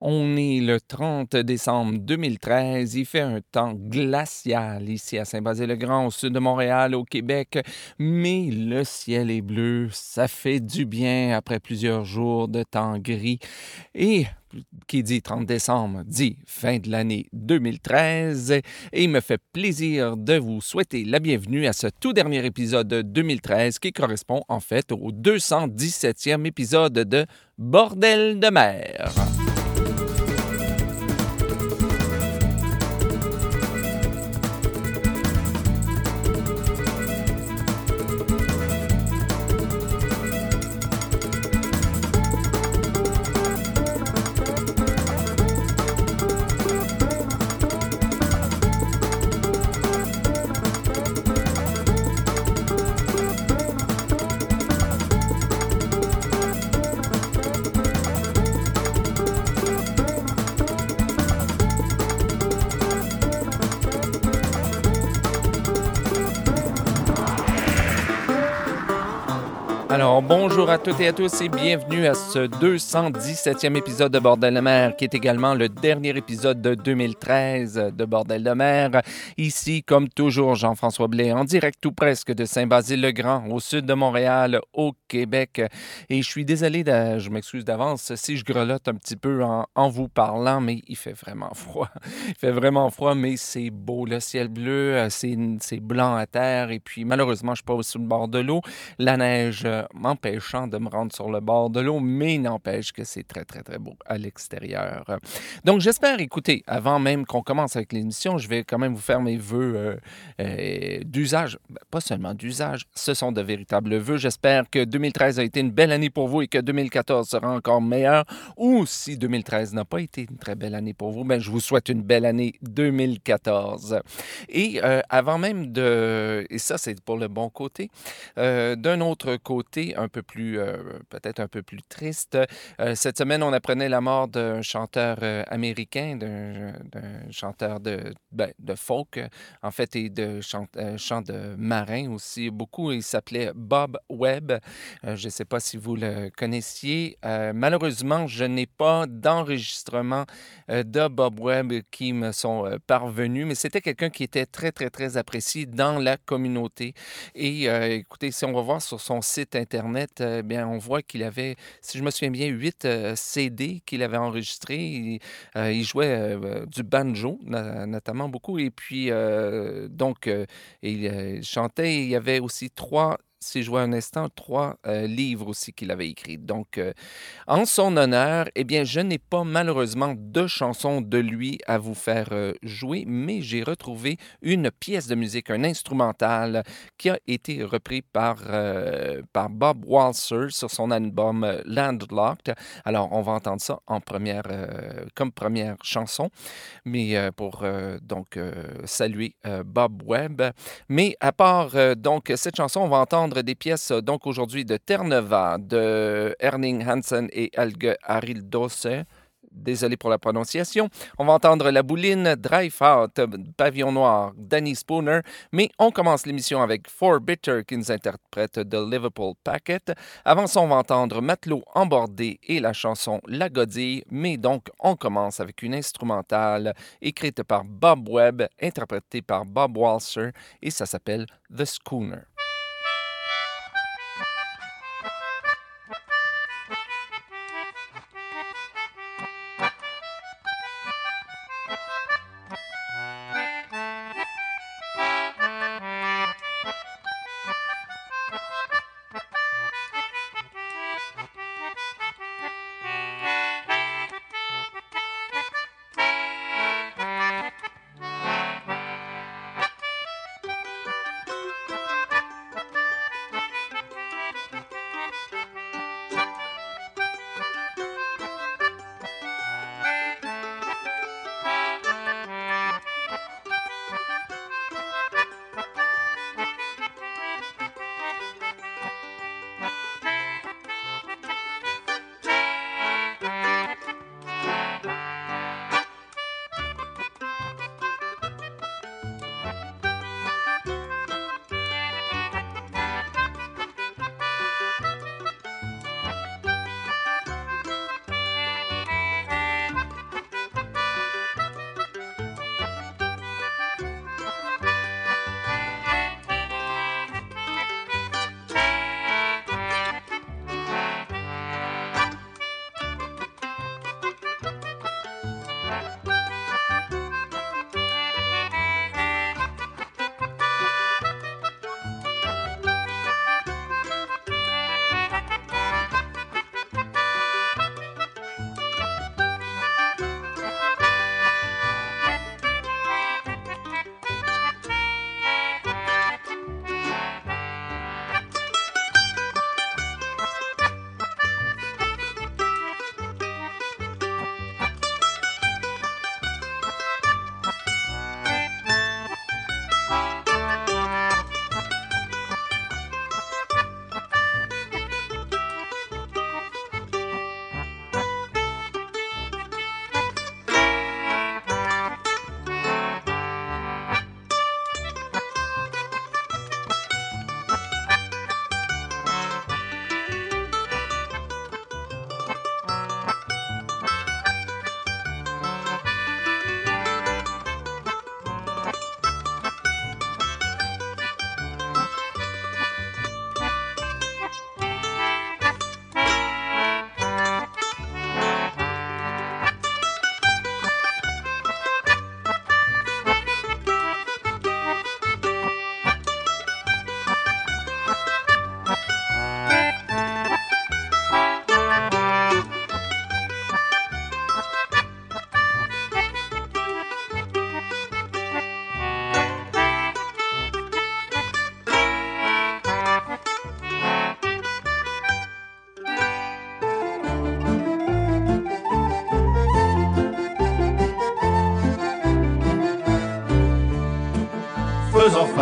On est le 30 décembre 2013. Il fait un temps glacial ici à Saint-Basile-le-Grand, au sud de Montréal, au Québec. Mais le ciel est bleu. Ça fait du bien après plusieurs jours de temps gris. Et qui dit 30 décembre dit fin de l'année 2013 et il me fait plaisir de vous souhaiter la bienvenue à ce tout dernier épisode de 2013 qui correspond en fait au 217e épisode de Bordel de mer. Toutes et à tous et bienvenue à ce 217e épisode de Bordel de mer, qui est également le dernier épisode de 2013 de Bordel de mer. Ici, comme toujours, Jean-François Blais, en direct tout presque de Saint-Basile-le-Grand, au sud de Montréal, au Québec. Et je suis désolé, je m'excuse d'avance si je grelotte un petit peu en, vous parlant, mais il fait vraiment froid. Il fait vraiment froid, mais c'est beau. Le ciel bleu, c'est blanc à terre. Et puis, malheureusement, je suis pas sur le bord de l'eau. La neige m'empêchant de me rendre sur le bord de l'eau, mais n'empêche que c'est très, très, très beau à l'extérieur. Donc, j'espère, écoutez, avant même qu'on commence avec l'émission, je vais quand même vous faire mes vœux euh, euh, d'usage. Ben, pas seulement d'usage, ce sont de véritables vœux. J'espère que 2013 a été une belle année pour vous et que 2014 sera encore meilleur. Ou si 2013 n'a pas été une très belle année pour vous, ben, je vous souhaite une belle année 2014. Et euh, avant même de... Et ça, c'est pour le bon côté. D'un autre côté, un peu plus, peut-être un peu plus triste, euh, cette semaine, on apprenait la mort d'un chanteur euh, américain, d'un chanteur de, ben, de folk, en fait, et de chant, de marin aussi, beaucoup. Il s'appelait Bob Webb. je ne sais pas si vous le connaissiez. malheureusement, je n'ai pas d'enregistrement de Bob Webb qui me sont parvenus, mais c'était quelqu'un qui était très, très, très apprécié dans la communauté. Et écoutez, si on va voir sur son site Internet, bien, on voit qu'il avait, si je me souviens bien, huit CD qu'il avait enregistrés. Il, il jouait du banjo, notamment beaucoup. Et puis, donc, il chantait. Il y avait aussi trois si je vois un instant, trois euh, livres aussi qu'il avait écrits. Donc, euh, en son honneur, eh bien, je n'ai pas malheureusement de chansons de lui à vous faire euh, jouer, mais j'ai retrouvé une pièce de musique, un instrumental, qui a été repris par, par Bob Walser sur son album Landlocked. Alors, on va entendre ça en première, comme première chanson, mais pour donc saluer Bob Webb. Mais à part donc cette chanson, on va entendre des pièces donc aujourd'hui de Terre-Neuve, de Erning Hansen et Helge Arildose. Désolé pour la prononciation. On va entendre La Bouline, Drive Out, Pavillon Noir, Danny Spooner. Mais on commence l'émission avec Four Bitter qui nous interprète The Liverpool Packet. Avant ça, on va entendre Matelot embordé et la chanson La Godille. Mais donc, on commence avec une instrumentale écrite par Bob Webb, interprétée par Bob Walser et ça s'appelle The Schooner.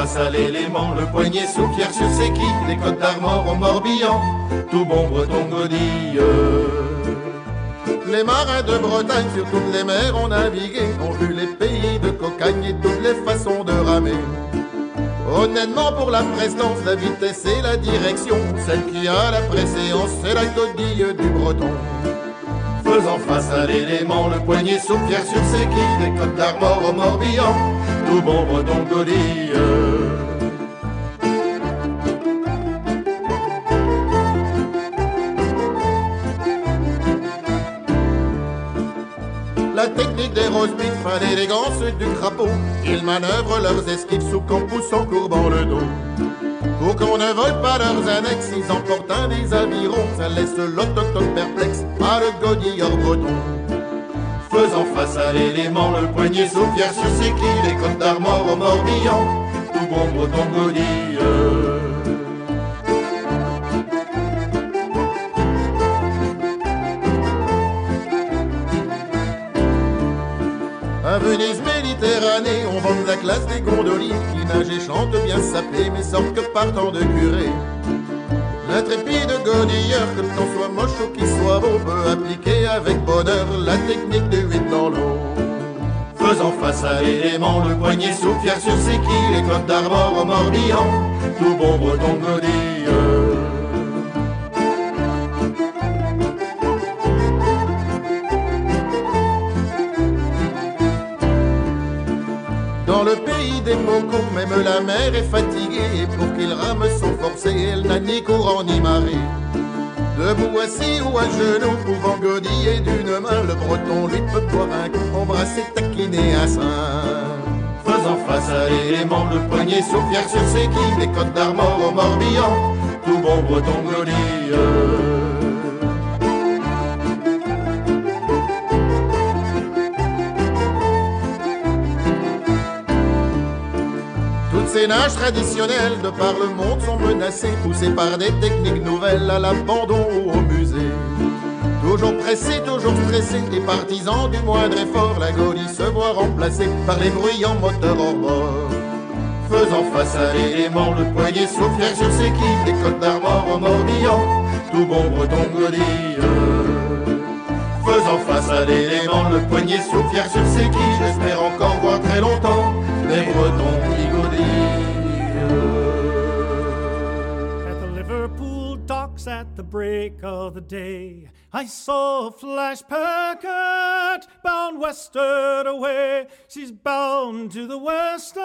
Face à l'élément, le poignet sous sur ses quilles, les côtes d'Armor au Morbihan, tout bon breton godille. Les marins de Bretagne sur toutes les mers ont navigué, ont vu les pays de cocagne et toutes les façons de ramer. Honnêtement pour la prestance, la vitesse et la direction, celle qui a la préséance, c'est la godille du breton. Faisant face à l'élément, le poignet sous sur ses quilles, des côtes d'Armor au Morbihan, tout bon breton godille. Rose-bits, l'élégance du crapaud. Ils manœuvrent leurs esquives sous camp poussant courbant le dos. Pour qu'on ne vole pas leurs annexes, ils emportent un des avirons. Ça laisse l'autochtone perplexe, pas le godillard breton. Faisant face à l'élément, le poignet pierre sur ses quilles, les côtes d'Armor au Morbihan, tout bon breton godille. À Venise, Méditerranée, on vend la classe des gondoliers qui nagent et chantent bien sapés, mais sortent que partant de curé. L'intrépide godilleur, que le soit moche ou qu'il soit beau, peut appliquer avec bonheur la technique du 8 dans l'eau. Faisant face à l'élément, le poignet sous pierre sur ses quilles, les côtes d'Armor au Morbihan, tout bon breton godilleur. Même la mer est fatiguée pour qu'il rame sans forcer, elle n'a ni courant ni marée. Debout assis ou à genoux, pouvant godiller d'une main Le breton lui peut boire un coup, embrasser, taquiner un Faisant face à l'élément, le poignet sous pierre sur ses quilles Les côtes d'Armor au Morbihan, tout bon breton godille Ces nages traditionnelles de par le monde sont menacées, poussées par des techniques nouvelles à l'abandon ou au musée. Toujours pressés, toujours stressés, et partisans du moindre effort, la godille se voit remplacée par les bruyants moteurs hors bord. Faisant face à l'élément, le poignet pierre sur ses quilles, des côtes d'Armor au Morbihan, tout bon breton godille. Faisant face à l'élément, le poignet pierre sur ses quilles, j'espère encore voir très longtemps break of the day, I saw a flash packet bound westward away. She's bound to the western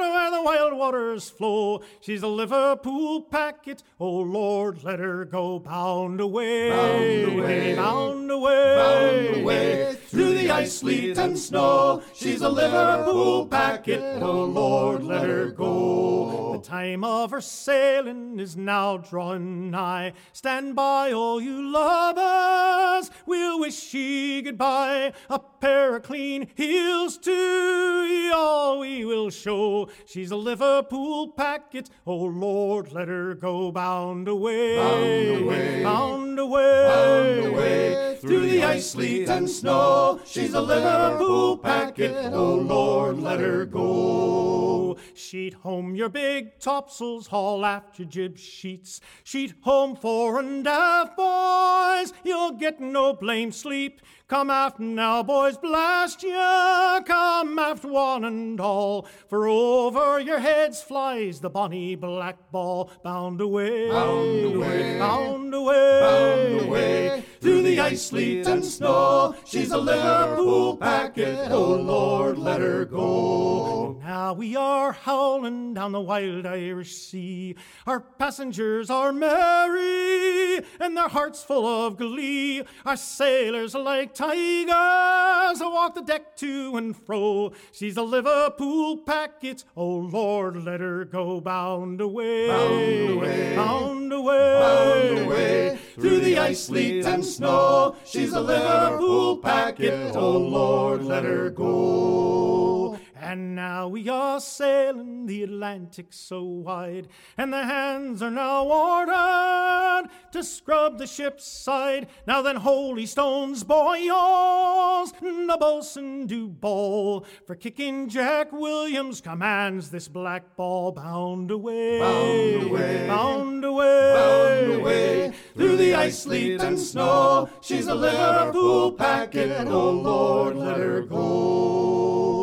where the wild waters flow. She's a Liverpool packet. Oh Lord, let her go bound away, Bound away. bound away, Bound away through the ice, sleet, and snow. She's a Liverpool packet. Oh Lord, let her go. The time of her sailing is now drawing nigh. Stand by, all you lovers. We'll wish ye goodbye. A pair of clean heels to ye all we will show. She's a Liverpool packet. Oh Lord, let her go bound away. Bound away. Bound away. Bound away through the ice, sleet, and snow. She's a Liverpool packet. Oh, oh Lord, let her go. Sheet home your big topsails, haul aft your jib sheets. Sheet home fore and aft, boys. You'll get no blame sleep. Come aft now, boys, blast ye, Come aft one and all. For over your heads flies the bonny black ball. Bound away, Bound away. bound away, Bound away through the ice, sleet, and snow. She's a Liverpool packet. Oh Lord, let her go. Now we are howling down the wild Irish Sea. Our passengers are merry, and their hearts full of glee. Our sailors like tigers walk the deck to and fro. She's a Liverpool packet. Oh Lord, let her go bound away, Bound away. bound away, Bound away through the ice, sleet, and snow. She's a Liverpool packet. Oh Lord, let her go. And now we are sailing the Atlantic so wide, and the hands are now ordered to scrub the ship's side. Now then, holy stones, boy, yours, the bosun do bowl. For kicking Jack Williams commands this black ball bound away, bound away, bound away, bound away through the ice, sleet, and snow. She's a Liverpool packet, oh Lord, let her go.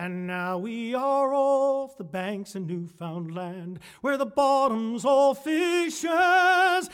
And now we are off the banks of Newfoundland, where the bottom's all fishes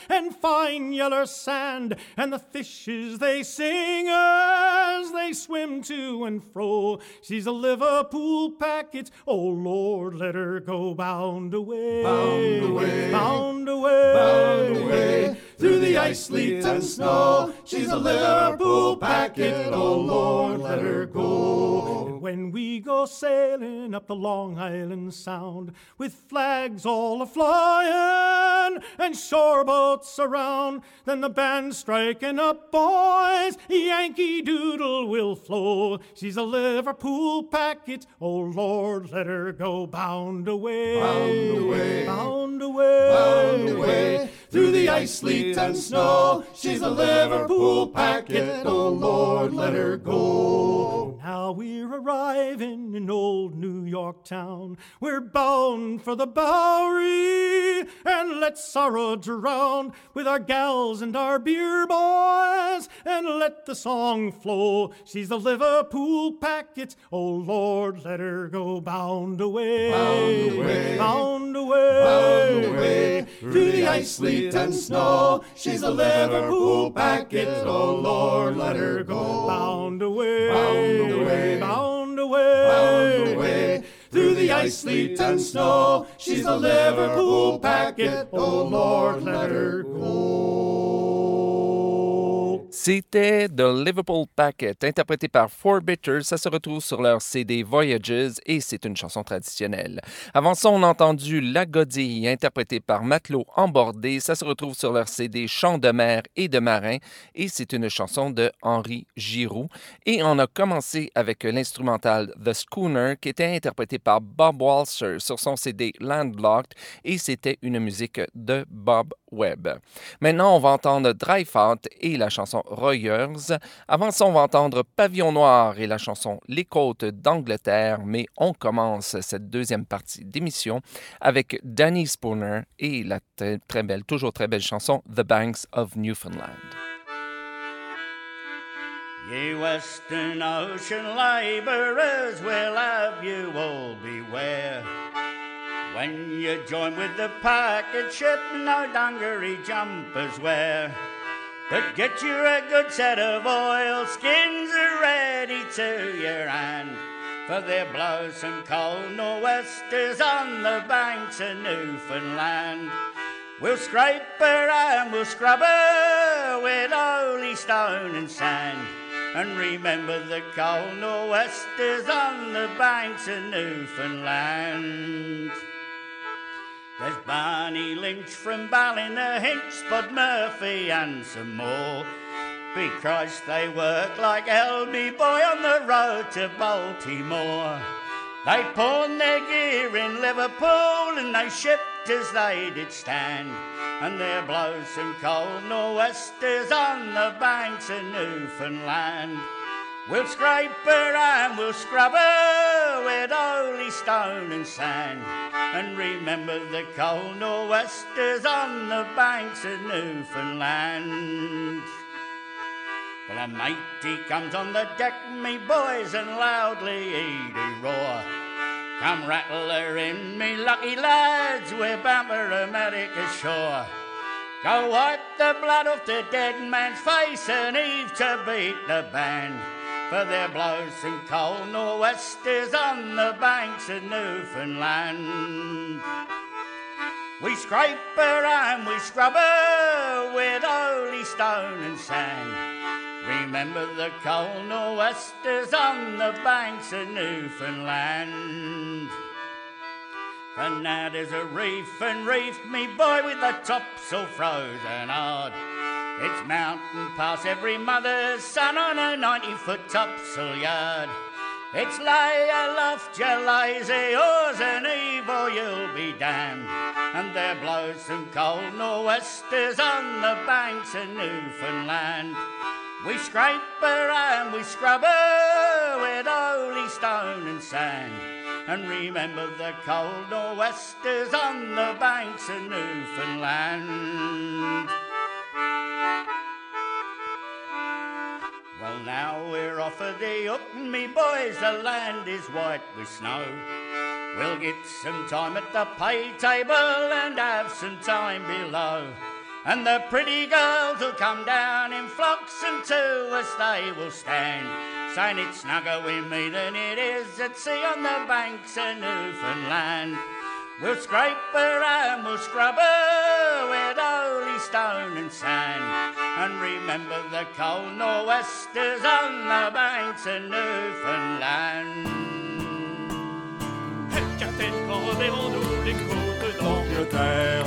and fine yeller sand, and the fishes they sing as they swim to and fro. She's a Liverpool packet, oh Lord, let her go bound away, bound away, bound away, bound away through the ice, sleet, and snow. She's a Liverpool packet, oh Lord, let her go. When we go sailing up the Long Island Sound with flags all a flying and shore boats around, then the band striking up, boys, Yankee Doodle will flow. She's a Liverpool packet, oh Lord, let her go bound away, bound away, bound away, bound away through the ice, sleet, and snow. She's a Liverpool packet, oh Lord, let her go. Now we're arriving in old New York town. We're bound for the Bowery, and let's sorrow drown with our gals and our beer boys, and let the song flow. She's the Liverpool packet, oh Lord, let her go bound away, bound away, bound away, bound away through the ice, sleet, and snow. She's a Liverpool packet, oh Lord, let her go bound away, bound away, bound away, bound away through the ice, sleet, and snow. She's a Liverpool packet, oh Lord, let her go. C'était The Liverpool Packet, interprété par Four Bitters. Ça se retrouve sur leur CD Voyages et c'est une chanson traditionnelle. Avant ça, on a entendu La Godille, interprétée par Matelot Embordé. Ça se retrouve sur leur CD Chants de mer et de marin et c'est une chanson de Henri Giroux. Et on a commencé avec l'instrumental The Schooner qui était interprété par Bob Walser sur son CD Landlocked et c'était une musique de Bob Webb. Maintenant, on va entendre Out et la chanson Royers. Avant ça, on va entendre Pavillon Noir et la chanson Les Côtes d'Angleterre, mais on commence cette deuxième partie d'émission avec Danny Spooner et la très, belle, toujours très belle chanson The Banks of Newfoundland. Ye Western Ocean labourers, we'll have you all beware. When you join with the packet ship, no dungaree jumpers wear. But get you a good set of oilskins ready to your hand. For there blows some cold nor'westers on the banks of Newfoundland. We'll scrape her and we'll scrub her with holy stone and sand. And remember the cold nor'westers on the banks of Newfoundland. There's Barney Lynch from Ballynahinch, Spud Murphy and some more. Because they work like LB Boy on the road to Baltimore. They pawned their gear in Liverpool and they shipped as they did stand. And there blows some cold nor'westers on the banks of Newfoundland. We'll scrape her and we'll scrub her with holy stone and sand. And remember the cold nor'westers on the banks of Newfoundland. Well, a mate comes on the deck, me boys, and loudly he do roar. Come rattle her in, me lucky lads, we're bound for America's shore. Go wipe the blood off the dead man's face and heave to beat the band. For there blows some cold nor'westers on the banks of Newfoundland. We scrape her and we scrub her with holy stone and sand. Remember the cold nor'westers on the banks of Newfoundland. And now there's a reef and reef, me boy, with the topsail frozen hard. It's mountain pass every mother's son on a 90 foot topsail yard. It's lay aloft, you lazy oars, and or you'll be damned. And there blows some cold nor'westers on the banks of Newfoundland. We scrape her and we scrub her with holy stone and sand. And remember the cold nor'westers on the banks of Newfoundland. Well, now we're off of the hook, me boys, the land is white with snow. We'll get some time at the pay table and have some time below. And the pretty girls will come down in flocks and to us they will stand. Saying it's snugger with me than it is at sea on the banks of Newfoundland. We'll scrape her and we'll scrub her with holy stone and sand. And remember the cold nor'westers on the banks of Newfoundland. Capitaine, quand reverrons-nous les côtes d'Angleterre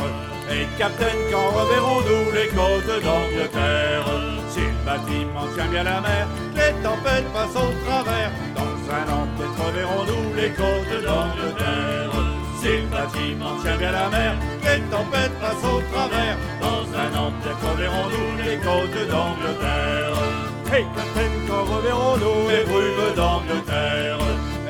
Et Capitaine, quand reverrons-nous les côtes d'Angleterre Si le bâtiment tient bien la mer, les tempêtes passent au travers Dans un an peut-être reverrons-nous les côtes d'Angleterre Si le bâtiment tient bien la mer, les tempêtes passent au travers. Dans un an peut-être reverrons-nous les côtes d'Angleterre. Hey Capitaine, quand reverrons-nous les brumes d'Angleterre?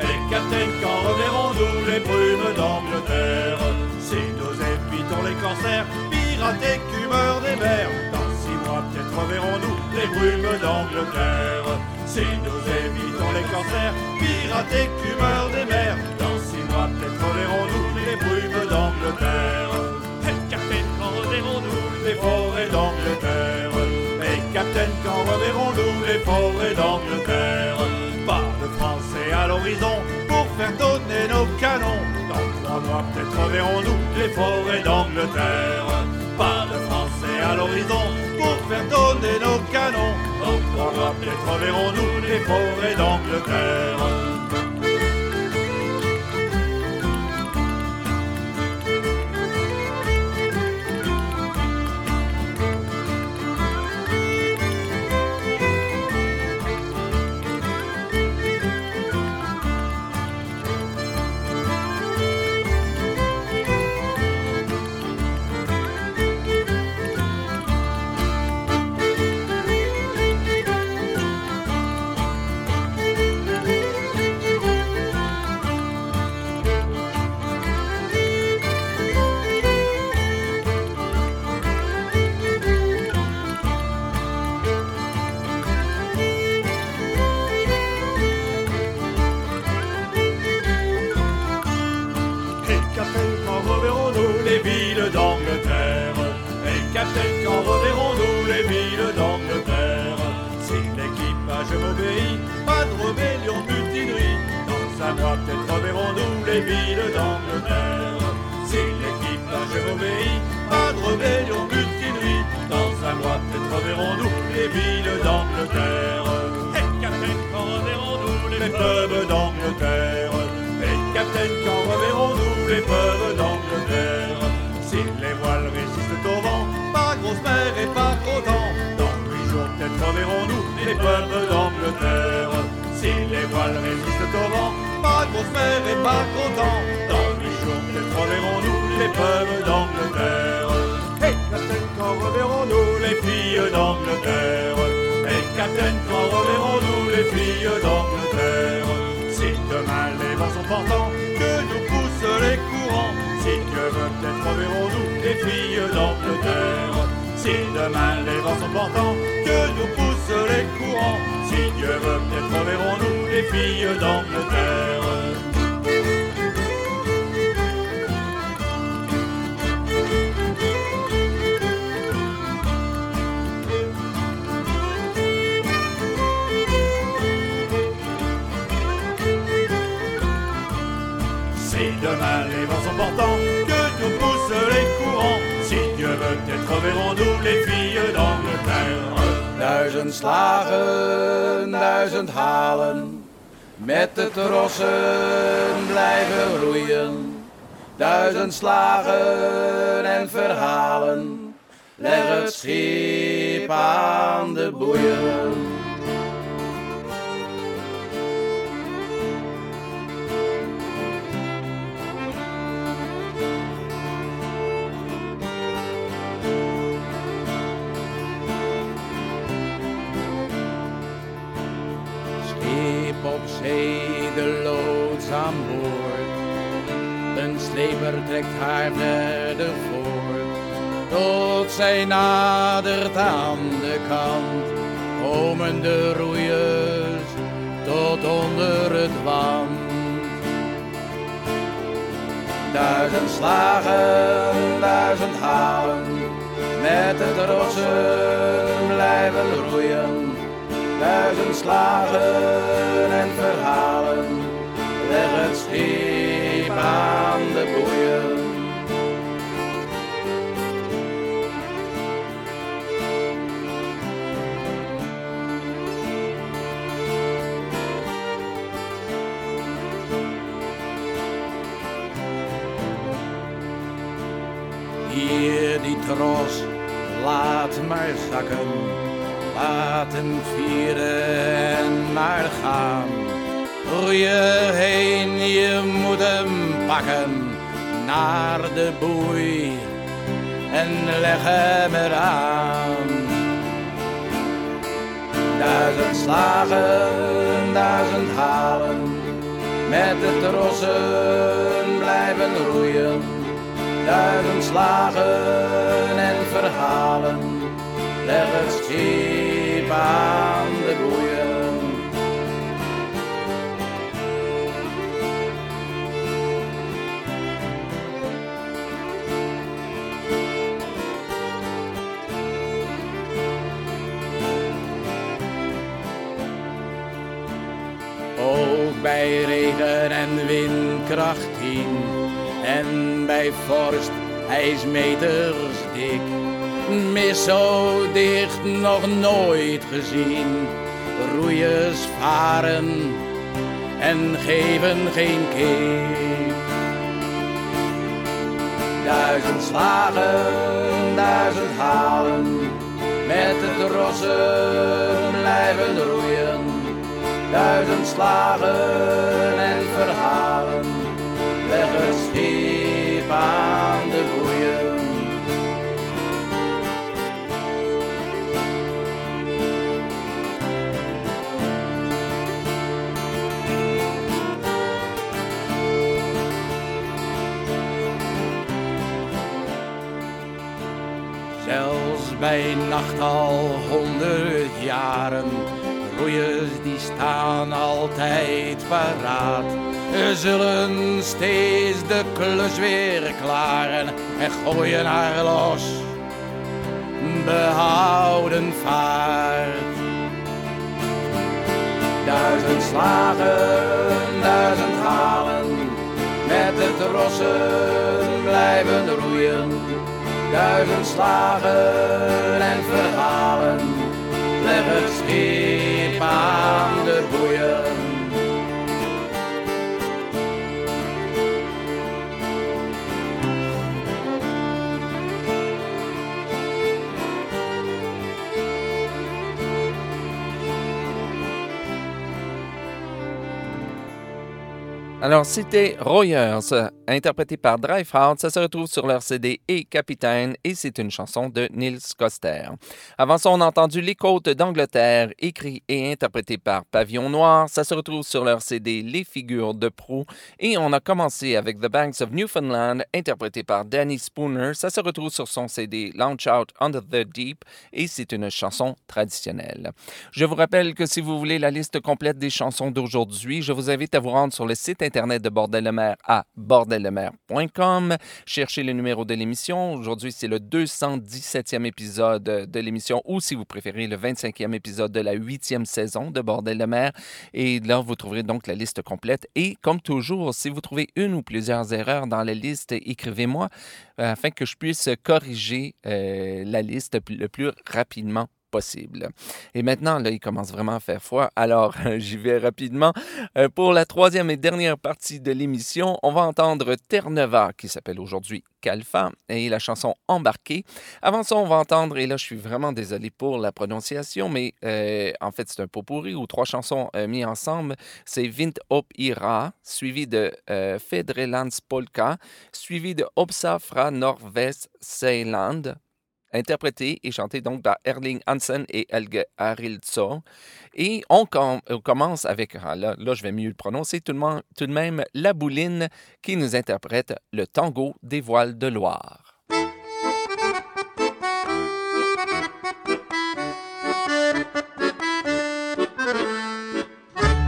Et Capitaine, quand reverrons-nous les brumes d'Angleterre? Si nous évitons les corsaires, pirates et cumeurs des mers Dans six mois peut-être reverrons-nous les brumes d'Angleterre? Si nous évitons les corsaires, pirates et cumeurs des mers Peut-être les brumes d'Angleterre Et Capitaine, quand reverrons-nous les forêts d'Angleterre Et Capitaine, quand reverrons-nous les forêts d'Angleterre Pas de Français à l'horizon pour faire donner nos canons. Dans trois mois, peut-être reverrons-nous les forêts d'Angleterre. Pas de Français à l'horizon pour faire donner nos canons. Dans trois mois, peut-être reverrons-nous les forêts d'Angleterre. Sont portants, que nous poussent les courants. Si Dieu veut, peut-être reverrons-nous les filles d'Angleterre. Si demain les vents sont portants, que nous poussent les courants. Si Dieu veut, peut-être reverrons-nous les filles d'Angleterre Peut-être reverrons-nous les filles d'Angleterre. Duizend slagen, duizend halen. Met de trossen blijven roeien. Duizend slagen en verhalen. Leg het schip aan de boeien. Boord. Een sleper trekt haar verder voort, tot zij nadert aan de kant. Komen de roeiers tot onder het wand. Duizend slagen, duizend halen, met het rossen blijven roeien. Duizend slagen en verhalen, leg het schip aan de boeien. Hier die tros, laat maar zakken, laat hem vieren en maar gaan. Roeien heen, je moet hem pakken, naar de boei en leg hem eraan. Duizend slagen, duizend halen, met de trossen blijven roeien. Duizend slagen en verhalen, leg het schip en windkracht 10 en bij vorst ijsmeters dik. Mis zo dicht nog nooit gezien. Roeiers varen en geven geen kick. Duizend slagen, duizend halen, met het rossen blijven roeien. Duizend slagen en schip aan de boeien. Zelfs bij nacht al honderd jaren, roeiers die staan altijd paraat. Ze zullen steeds de klus weer klaren en gooien haar los. Behouden vaart. Duizend slagen, duizend halen, met het rossen blijven roeien. Duizend slagen en verhalen, leg het schip aan de boeien. Alors, c'était Royers, interprété par Driveheart. Ça se retrouve sur leur CD Et Capitaine et c'est une chanson de Nils Coster. Avant ça, on a entendu Les Côtes d'Angleterre, écrit et interprété par Pavillon Noir. Ça se retrouve sur leur CD Les Figures de proue. Et on a commencé avec The Banks of Newfoundland, interprété par Danny Spooner. Ça se retrouve sur son CD Launch Out Under the Deep et c'est une chanson traditionnelle. Je vous rappelle que si vous voulez la liste complète des chansons d'aujourd'hui, je vous invite à vous rendre sur le site internet de Bordel le Maire à bordellemer.com. Cherchez le numéro de l'émission. Aujourd'hui, c'est le 217e épisode de l'émission ou si vous préférez le 25e épisode de la 8e saison de Bordel le Maire. Et là, vous trouverez donc la liste complète. Et comme toujours, si vous trouvez une ou plusieurs erreurs dans la liste, écrivez-moi euh, afin que je puisse corriger euh, la liste le plus rapidement possible. Et maintenant, là, il commence vraiment à faire froid. Alors, j'y vais rapidement. Euh, pour la troisième et dernière partie de l'émission, on va entendre Terre-Neuva, qui s'appelle aujourd'hui Calfa, et la chanson Embarqué. Avant ça, on va entendre, et là, je suis vraiment désolé pour la prononciation, mais euh, en fait, c'est un pot pourri ou trois chansons euh, mis ensemble. C'est Vint Op Ira, suivi de Fedrelands Polka, suivi de Opsa fra Norvest Seiland, interprété et chanté donc par Erling Hansen et Helge Arildsson. Et on, com- on commence avec, ah, là, là, je vais mieux le prononcer, tout de même La Bouline qui nous interprète le tango des voiles de Loire.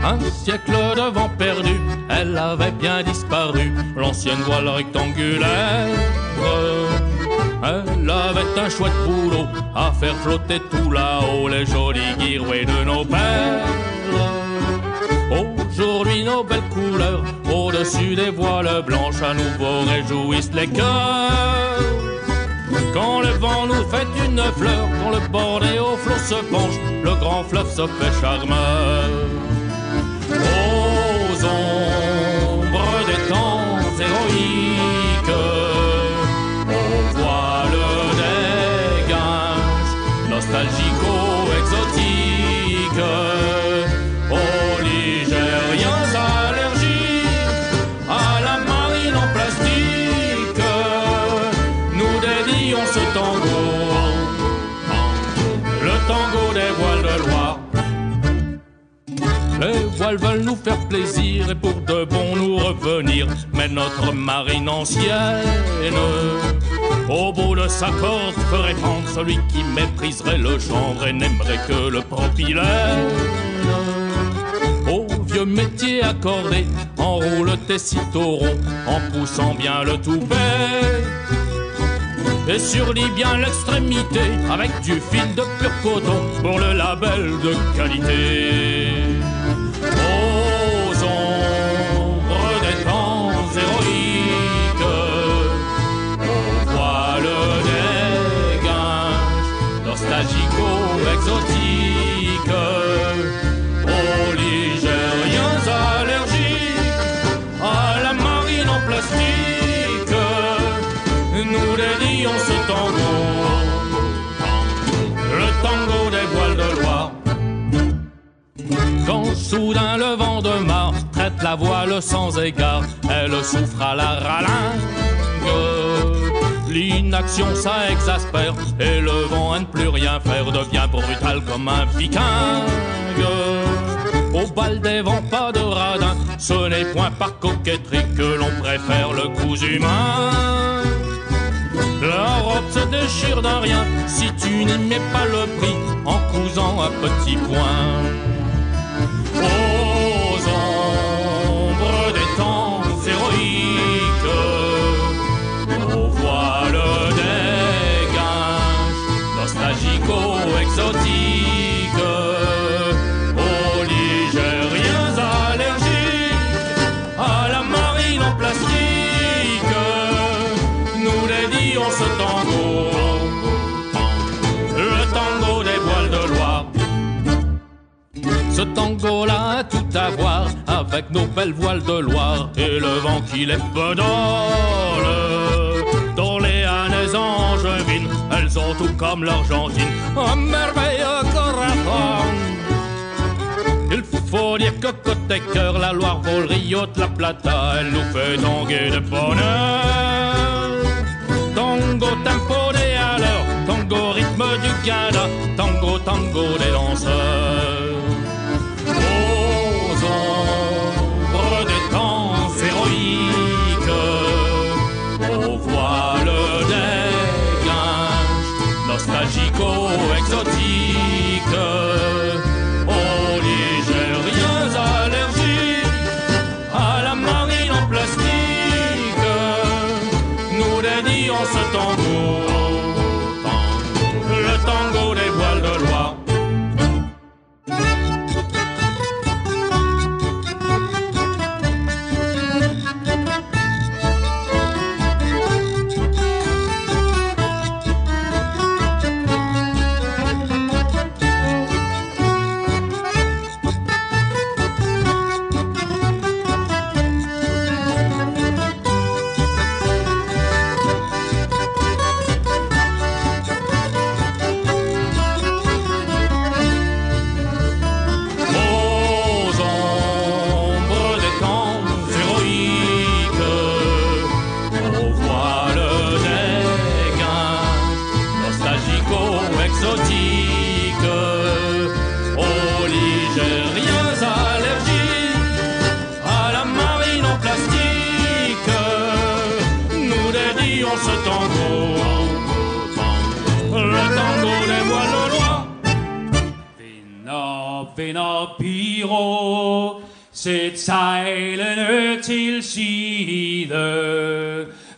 Un siècle de vent perdu, elle avait bien disparu, l'ancienne voile rectangulaire. Elle avait un chouette boulot à faire flotter tout là-haut les jolis girouets de nos pères. Aujourd'hui, nos belles couleurs, au-dessus des voiles blanches, à nouveau réjouissent les cœurs. Quand le vent nous fait une fleur, quand le bord des hauts flots se penche, le grand fleuve se fait charmeur. Aux Les voiles veulent nous faire plaisir et pour de bon nous revenir. Mais notre marine ancienne, au bout de sa corde, ferait prendre celui qui mépriserait le genre et n'aimerait que le propylène. Au vieux métier accordé, enroule tes citauron en poussant bien le toupet. Et surlis bien l'extrémité avec du fil de pur coton pour le label de qualité. Soudain le vent de mars traite la voile sans égard, elle souffre à la ralingue. L'inaction ça exaspère et le vent à ne plus rien faire devient brutal comme un viking. Au bal des vents, pas de radin, ce n'est point par coquetterie que l'on préfère le coup humain. La robe se déchire d'un rien si tu n'y mets pas le prix en cousant à petits points. Ce tango-là a tout à voir avec nos belles voiles de Loire et le vent qui les pedale. Dans les années angevines, elles ont tout comme l'Argentine, un merveilleux corazon. Il faut dire que côté cœur, la Loire vaut le Rio de la Plata, elle nous fait tanguer de bonheur. Tango, tempo des alors, tango, rythme du Ghana, tango, tango des danseurs. 几 Sæt sejlene til side.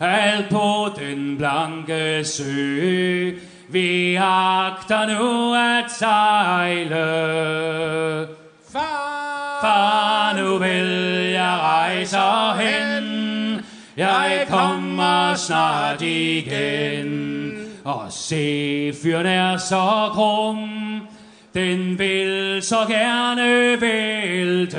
Alt på den blanke sø. Vi agter nu at sejle. Far, Far, nu vil jeg rejse hen. Jeg kommer snart igen. Og se, fyren er så krum den vil så gerne vælte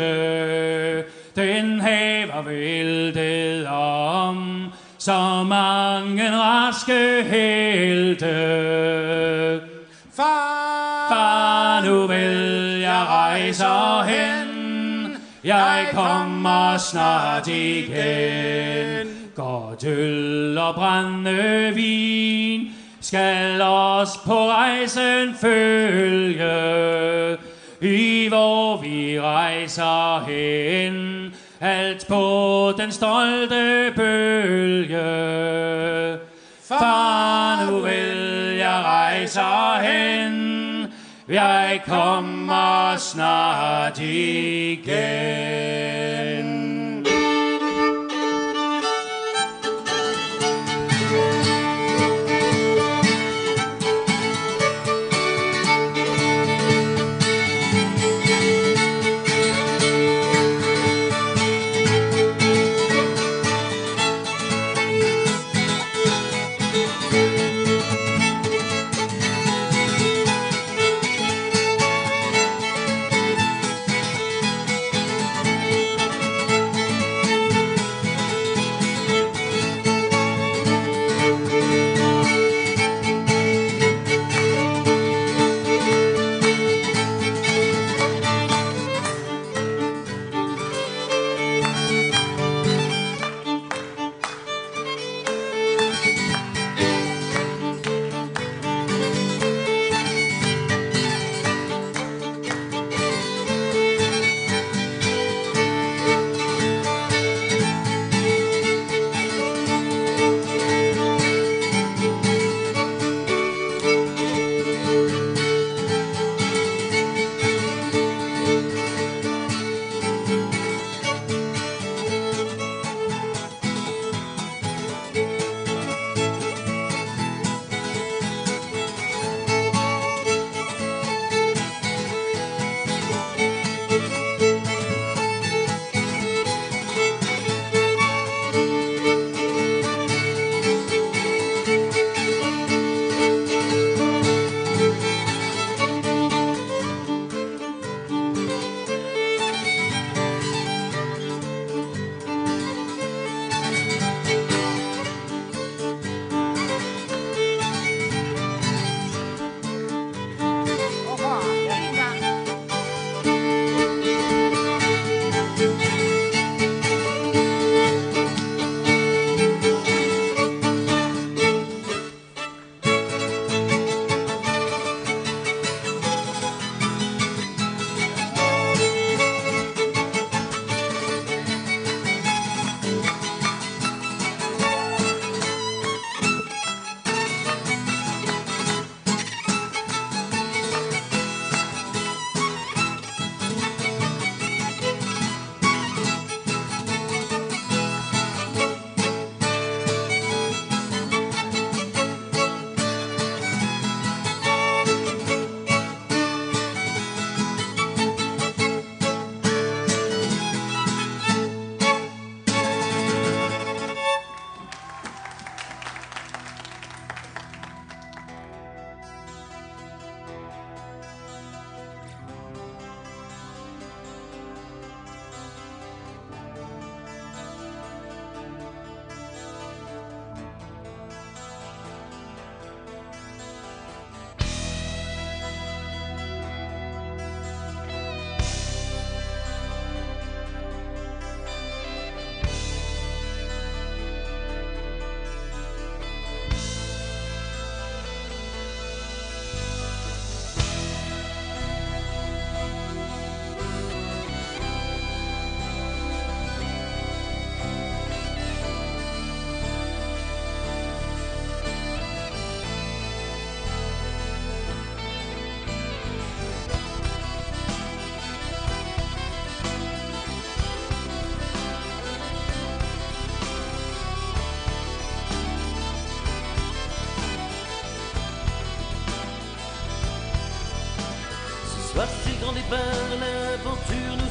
Den haver væltet om Så mange raske helte far, Far, nu vil jeg rejse hen. Jeg kommer snart igen. Godt øl og brændevin skal os på rejsen følge. I hvor vi rejser hen, alt på den stolte bølge. Far, nu vil jeg rejse hen. Jeg kommer snart igen.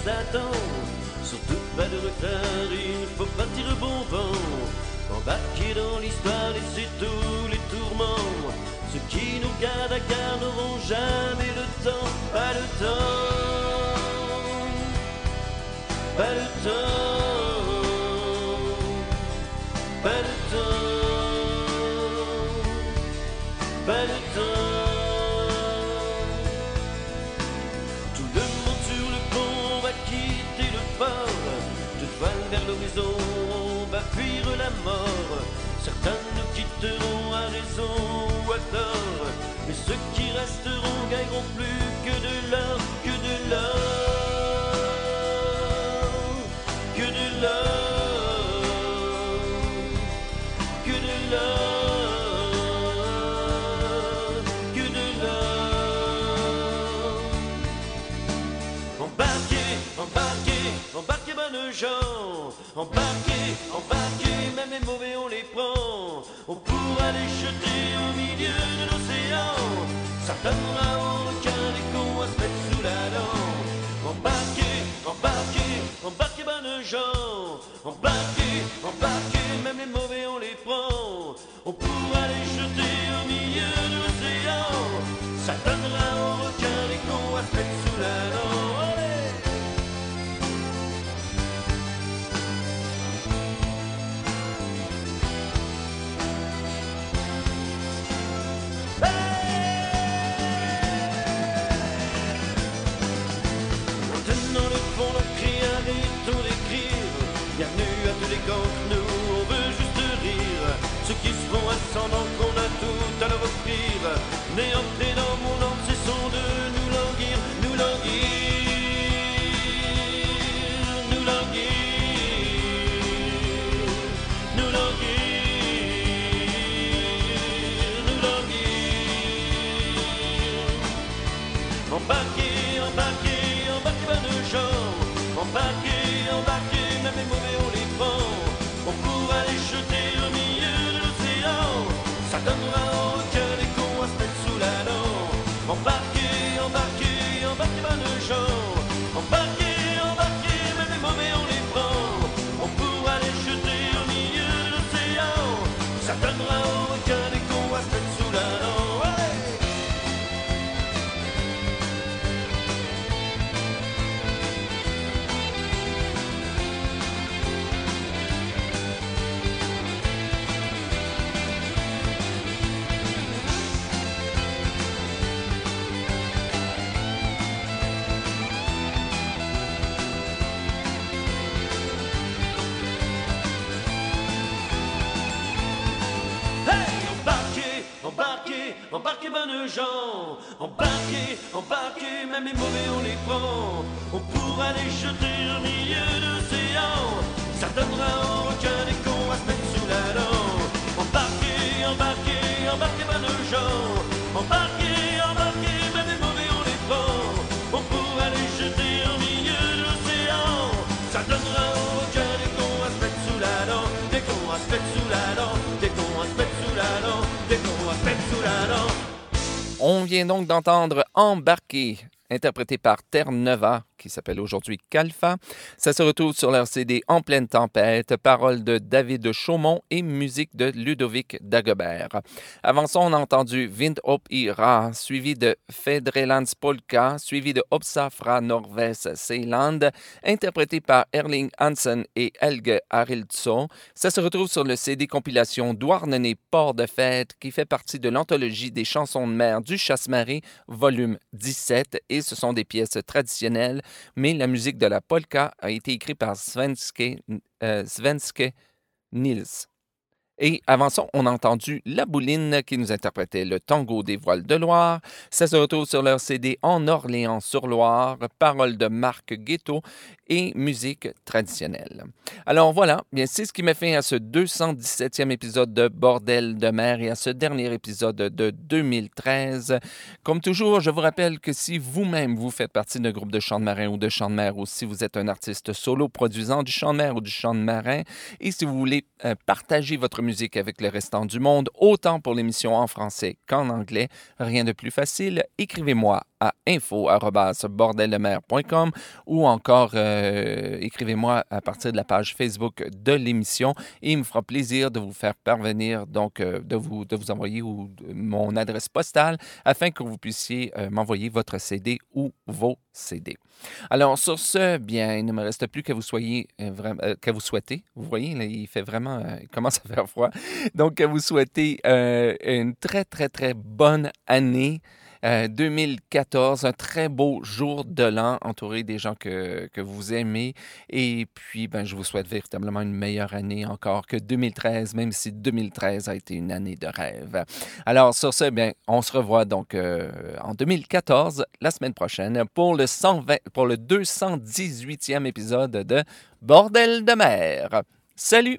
Surtout pas de retard, il faut pas tirer bon vent. Embarquer dans l'histoire, laisser tous les tourments. Ceux qui nous gardent à garde n'auront jamais le temps, pas le temps, pas le temps, pas le temps, mais ceux qui resteront gagneront plus que de l'or, que de l'or, que de l'or, que de l'or, que de l'or. Embarquez, embarquez, embarquez bonnes gens. Embarquez, embarquez, milieu de l'océan. Ça donnera aux requins des cons Gangs, nous on veut juste rire. Ceux qui se font qu'on a tout à leur offrir. Embarquez bonnes gens. Même les mauvais on les prend. On pourra les jeter au milieu de l'océan. Ça donnera aux requins des cons à se sous la dent. Embarquez, embarquez, embarquez bonnes gens On vient donc d'entendre Embarqué, interprété par Terre Nova, qui s'appelle aujourd'hui Calfa. Ça se retrouve sur leur CD En pleine tempête, paroles de David Chaumont et musique de Ludovic Dagobert. Avant ça, on a entendu Vind op Ira, suivi de Fedrelands Polka, suivi de Opsa fra Norves Seeland, interprété par Erling Hansen et Helge Arildsson. Ça se retrouve sur le CD compilation Douarnenez Port de Fête, qui fait partie de l'anthologie des chansons de mer du Chasse-Marée, volume 17, et ce sont des pièces traditionnelles, mais la musique de la polka a été écrite par Svenske, euh, Nils. Et avant ça, on a entendu La Bouline qui nous interprétait le tango des voiles de Loire. Ça se retrouve sur leur CD En Orléans-sur-Loire, paroles de Marc Guetto et musique traditionnelle. Alors voilà, c'est ce qui m'a fait à ce 217e épisode de Bordel de mer et à ce dernier épisode de 2013. Comme toujours, je vous rappelle que si vous-même vous faites partie d'un groupe de chant de marin ou de chant de mer ou si vous êtes un artiste solo produisant du chant de mer ou du chant de marin et si vous voulez euh, partager votre musique avec le restant du monde, autant pour l'émission en français qu'en anglais, rien de plus facile, écrivez-moi à info.bordeldemer.com ou encore euh, écrivez-moi à partir de la page Facebook de l'émission et il me fera plaisir de vous faire parvenir, donc euh, de, vous, envoyer mon adresse postale afin que vous puissiez euh, m'envoyer votre CD ou vos CD. Alors, sur ce, bien, il ne me reste plus que vous soyez que vous souhaitez. Vous voyez, il fait vraiment, il commence à faire froid. Donc, que vous souhaitez une très, très, très bonne année. 2014, un très beau jour de l'an, entouré des gens que, que, vous aimez. Et puis, ben, je vous souhaite véritablement une meilleure année encore que 2013, même si 2013 a été une année de rêve. Alors, sur ce, bien, on se revoit donc euh, en 2014, la semaine prochaine, pour le, 120, pour le 218e épisode de Bordel de mer. Salut!